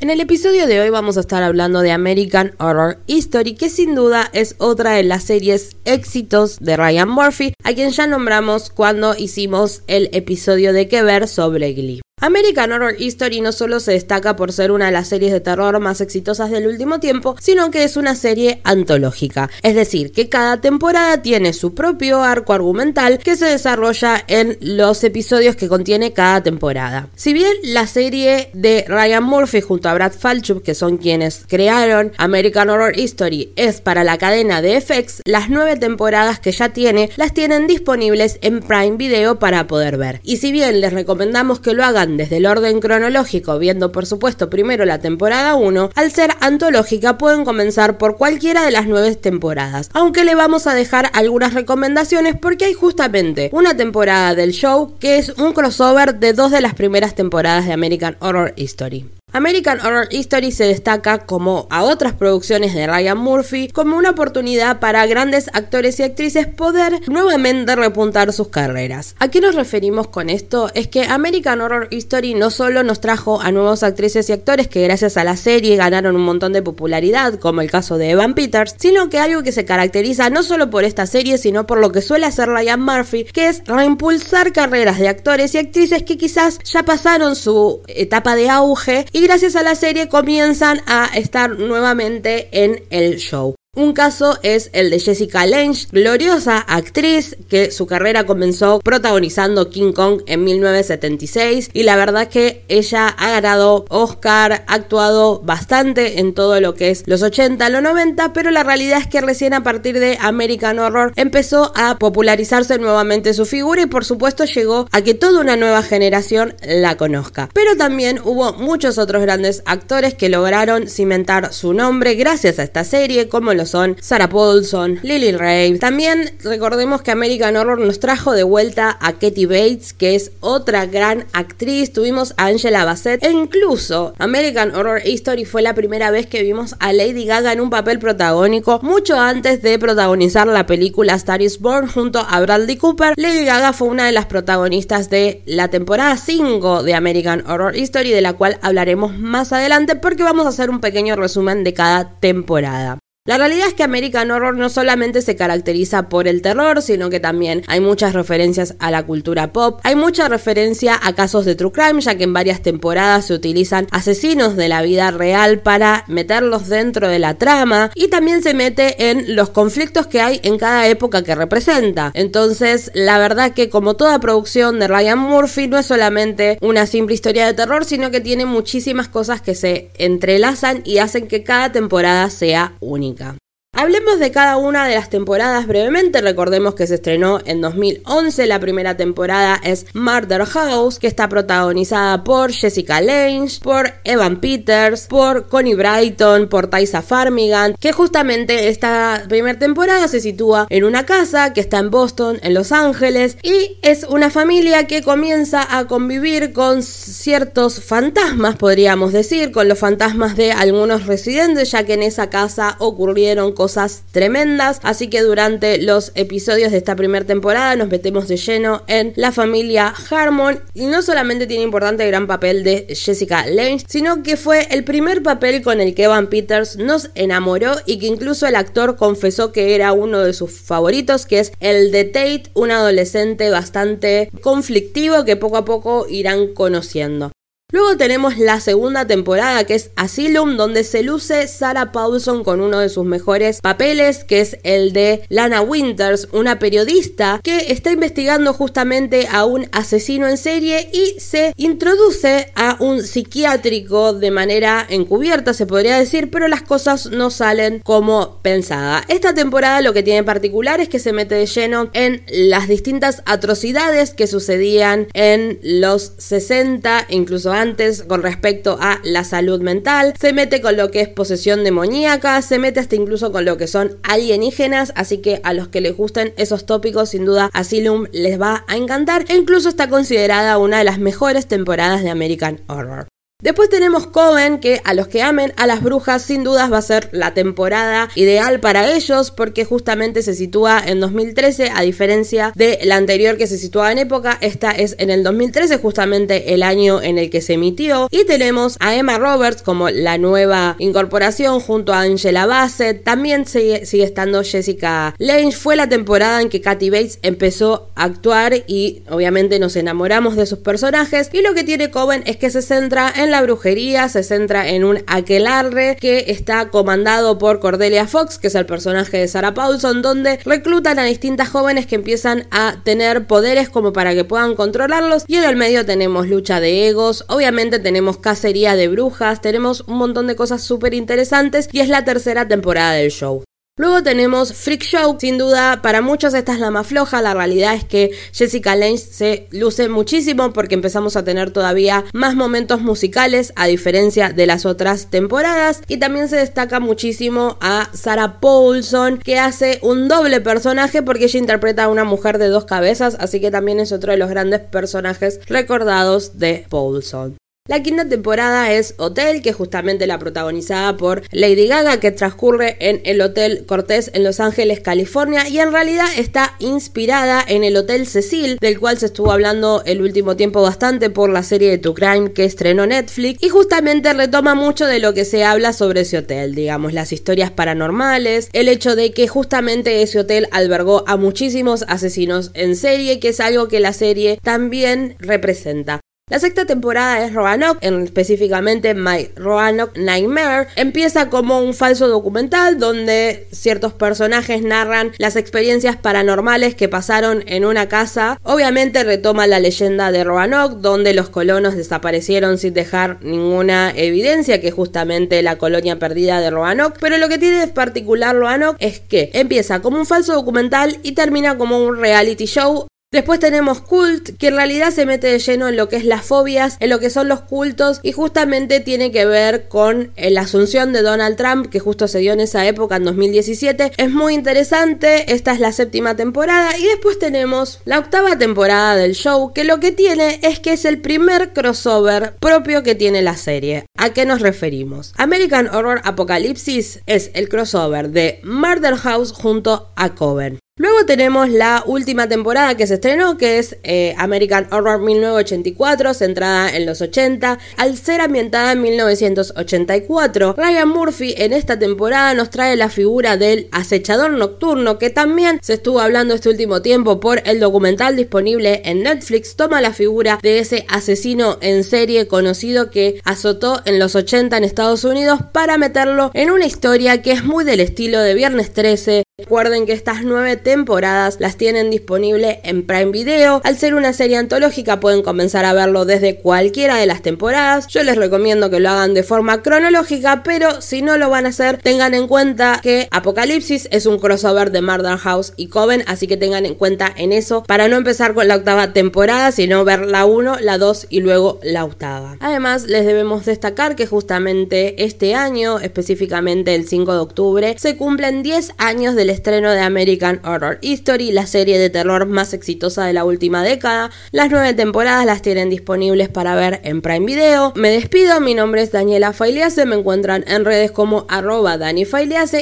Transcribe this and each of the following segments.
En el episodio de hoy vamos a estar hablando de American Horror History, que sin duda es otra de las series éxitos de Ryan Murphy, a quien ya nombramos cuando hicimos el episodio de Que ver sobre Glee. American Horror History no solo se destaca por ser una de las series de terror más exitosas del último tiempo, sino que es una serie antológica, es decir, que cada temporada tiene su propio arco argumental que se desarrolla en los episodios que contiene cada temporada. Si bien la serie de Ryan Murphy junto a Brad Falchuk, que son quienes crearon American Horror History, es para la cadena de FX, las nueve temporadas que ya tiene las tienen disponibles en Prime Video para poder ver. Y si bien les recomendamos que lo hagan desde el orden cronológico, viendo por supuesto primero la temporada 1, al ser antológica pueden comenzar por cualquiera de las nueve temporadas, aunque le vamos a dejar algunas recomendaciones porque hay justamente una temporada del show que es un crossover de dos de las primeras temporadas de American Horror History. American Horror History se destaca, como a otras producciones de Ryan Murphy, como una oportunidad para grandes actores y actrices poder nuevamente repuntar sus carreras. ¿A qué nos referimos con esto? Es que American Horror History no solo nos trajo a nuevos actrices y actores que gracias a la serie ganaron un montón de popularidad, como el caso de Evan Peters, sino que algo que se caracteriza no solo por esta serie, sino por lo que suele hacer Ryan Murphy, que es reimpulsar carreras de actores y actrices que quizás ya pasaron su etapa de auge gracias a la serie comienzan a estar nuevamente en el show. Un caso es el de Jessica Lange, gloriosa actriz que su carrera comenzó protagonizando King Kong en 1976 y la verdad que ella ha ganado Oscar, ha actuado bastante en todo lo que es los 80, los 90, pero la realidad es que recién a partir de American Horror empezó a popularizarse nuevamente su figura y por supuesto llegó a que toda una nueva generación la conozca. Pero también hubo muchos otros grandes actores que lograron cimentar su nombre gracias a esta serie como los son Sarah Paulson, Lily Ray. También recordemos que American Horror nos trajo de vuelta a Katie Bates, que es otra gran actriz. Tuvimos a Angela Bassett e incluso American Horror History fue la primera vez que vimos a Lady Gaga en un papel protagónico mucho antes de protagonizar la película Star is Born junto a Bradley Cooper. Lady Gaga fue una de las protagonistas de la temporada 5 de American Horror History, de la cual hablaremos más adelante porque vamos a hacer un pequeño resumen de cada temporada. La realidad es que American Horror no solamente se caracteriza por el terror, sino que también hay muchas referencias a la cultura pop, hay mucha referencia a casos de true crime, ya que en varias temporadas se utilizan asesinos de la vida real para meterlos dentro de la trama y también se mete en los conflictos que hay en cada época que representa. Entonces, la verdad que como toda producción de Ryan Murphy no es solamente una simple historia de terror, sino que tiene muchísimas cosas que se entrelazan y hacen que cada temporada sea única. Amiga. Hablemos de cada una de las temporadas brevemente. Recordemos que se estrenó en 2011. La primera temporada es Murder House, que está protagonizada por Jessica Lange, por Evan Peters, por Connie Brighton, por Tysa Farmigan, que justamente esta primera temporada se sitúa en una casa que está en Boston, en Los Ángeles, y es una familia que comienza a convivir con ciertos fantasmas, podríamos decir, con los fantasmas de algunos residentes, ya que en esa casa ocurrieron cosas tremendas. Así que durante los episodios de esta primera temporada nos metemos de lleno en la familia Harmon. Y no solamente tiene importante el gran papel de Jessica Lange, sino que fue el primer papel con el que Evan Peters nos enamoró y que incluso el actor confesó que era uno de sus favoritos, que es el de Tate, un adolescente bastante conflictivo que poco a poco irán conociendo. Luego tenemos la segunda temporada que es Asylum, donde se luce Sarah Paulson con uno de sus mejores papeles, que es el de Lana Winters, una periodista que está investigando justamente a un asesino en serie y se introduce a un psiquiátrico de manera encubierta, se podría decir, pero las cosas no salen como pensada. Esta temporada lo que tiene en particular es que se mete de lleno en las distintas atrocidades que sucedían en los 60, incluso extravagantes con respecto a la salud mental, se mete con lo que es posesión demoníaca, se mete hasta incluso con lo que son alienígenas, así que a los que les gusten esos tópicos, sin duda Asylum les va a encantar e incluso está considerada una de las mejores temporadas de American Horror. Después tenemos Coven, que a los que amen a las brujas sin dudas va a ser la temporada ideal para ellos porque justamente se sitúa en 2013 a diferencia de la anterior que se situaba en época, esta es en el 2013 justamente el año en el que se emitió. Y tenemos a Emma Roberts como la nueva incorporación junto a Angela Bassett, también sigue, estando Jessica Lange, fue la temporada en que Kathy Bates empezó a actuar y obviamente nos enamoramos de sus personajes. Y lo que tiene Coven es que se centra en la brujería se centra en un aquelarre que está comandado por Cordelia Fox, que es el personaje de Sarah Paulson, donde reclutan a distintas jóvenes que empiezan a tener poderes como para que puedan controlarlos. Y en el medio tenemos lucha de egos, obviamente tenemos cacería de brujas, tenemos un montón de cosas súper interesantes y es la tercera temporada del show. Luego tenemos Freak Show, sin duda para muchos esta es la más floja, la realidad es que Jessica Lange se luce muchísimo porque empezamos a tener todavía más momentos musicales a diferencia de las otras temporadas. Y también se destaca muchísimo a Sarah Paulson que hace un doble personaje porque ella interpreta a una mujer de dos cabezas, así que también es otro de los grandes personajes recordados de Paulson. La quinta temporada es Hotel, que es justamente la protagonizada por Lady Gaga, que transcurre en el Hotel Cortés en Los Ángeles, California, y en realidad está inspirada en el Hotel Cecil, del cual se estuvo hablando el último tiempo bastante por la serie de True Crime que estrenó Netflix, y justamente retoma mucho de lo que se habla sobre ese hotel, digamos, las historias paranormales, el hecho de que justamente ese hotel albergó a muchísimos asesinos en serie, que es algo que la serie también representa. La sexta temporada es Roanoke, en específicamente My Roanoke Nightmare. Empieza como un falso documental donde ciertos personajes narran las experiencias paranormales que pasaron en una casa. Obviamente retoma la leyenda de Roanoke, donde los colonos desaparecieron sin dejar ninguna evidencia, que es justamente la colonia perdida de Roanoke. Pero lo que tiene de particular Roanoke es que empieza como un falso documental y termina como un reality show Después tenemos Cult, que en realidad se mete de lleno en lo que es las fobias, en lo que son los cultos y justamente tiene que ver con eh, la asunción de Donald Trump, que justo se dio en esa época, en 2017. Es muy interesante, esta es la séptima temporada y después tenemos la octava temporada del show, que lo que tiene es que es el primer crossover propio que tiene la serie. ¿A qué nos referimos? American Horror Apocalypse es el crossover de Murder House junto a Coven. Luego tenemos la última temporada que se estrenó, que es eh, American Horror 1984, centrada en los 80, al ser ambientada en 1984. Ryan Murphy en esta temporada nos trae la figura del acechador nocturno, que también se estuvo hablando este último tiempo por el documental disponible en Netflix. Toma la figura de ese asesino en serie conocido que azotó en los 80 en Estados Unidos para meterlo en una historia que es muy del estilo de Viernes 13, Recuerden que estas nueve temporadas las tienen disponible en Prime Video. Al ser una serie antológica pueden comenzar a verlo desde cualquiera de las temporadas. Yo les recomiendo que lo hagan de forma cronológica, pero si no lo van a hacer, tengan en cuenta que Apocalipsis es un crossover de Murder House y Coven, así que tengan en cuenta en eso para no empezar con la octava temporada, sino ver la 1, la 2 y luego la octava. Además, les debemos destacar que justamente este año, específicamente el 5 de octubre, se cumplen 10 años de estreno de American Horror History, la serie de terror más exitosa de la última década. Las nueve temporadas las tienen disponibles para ver en Prime Video. Me despido, mi nombre es Daniela Failease, me encuentran en redes como arroba Dani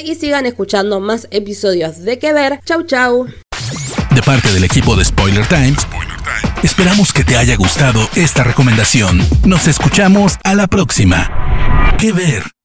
y sigan escuchando más episodios de Que Ver. Chau chau. De parte del equipo de Spoiler Times, esperamos que te haya gustado esta recomendación. Nos escuchamos a la próxima. Que Ver.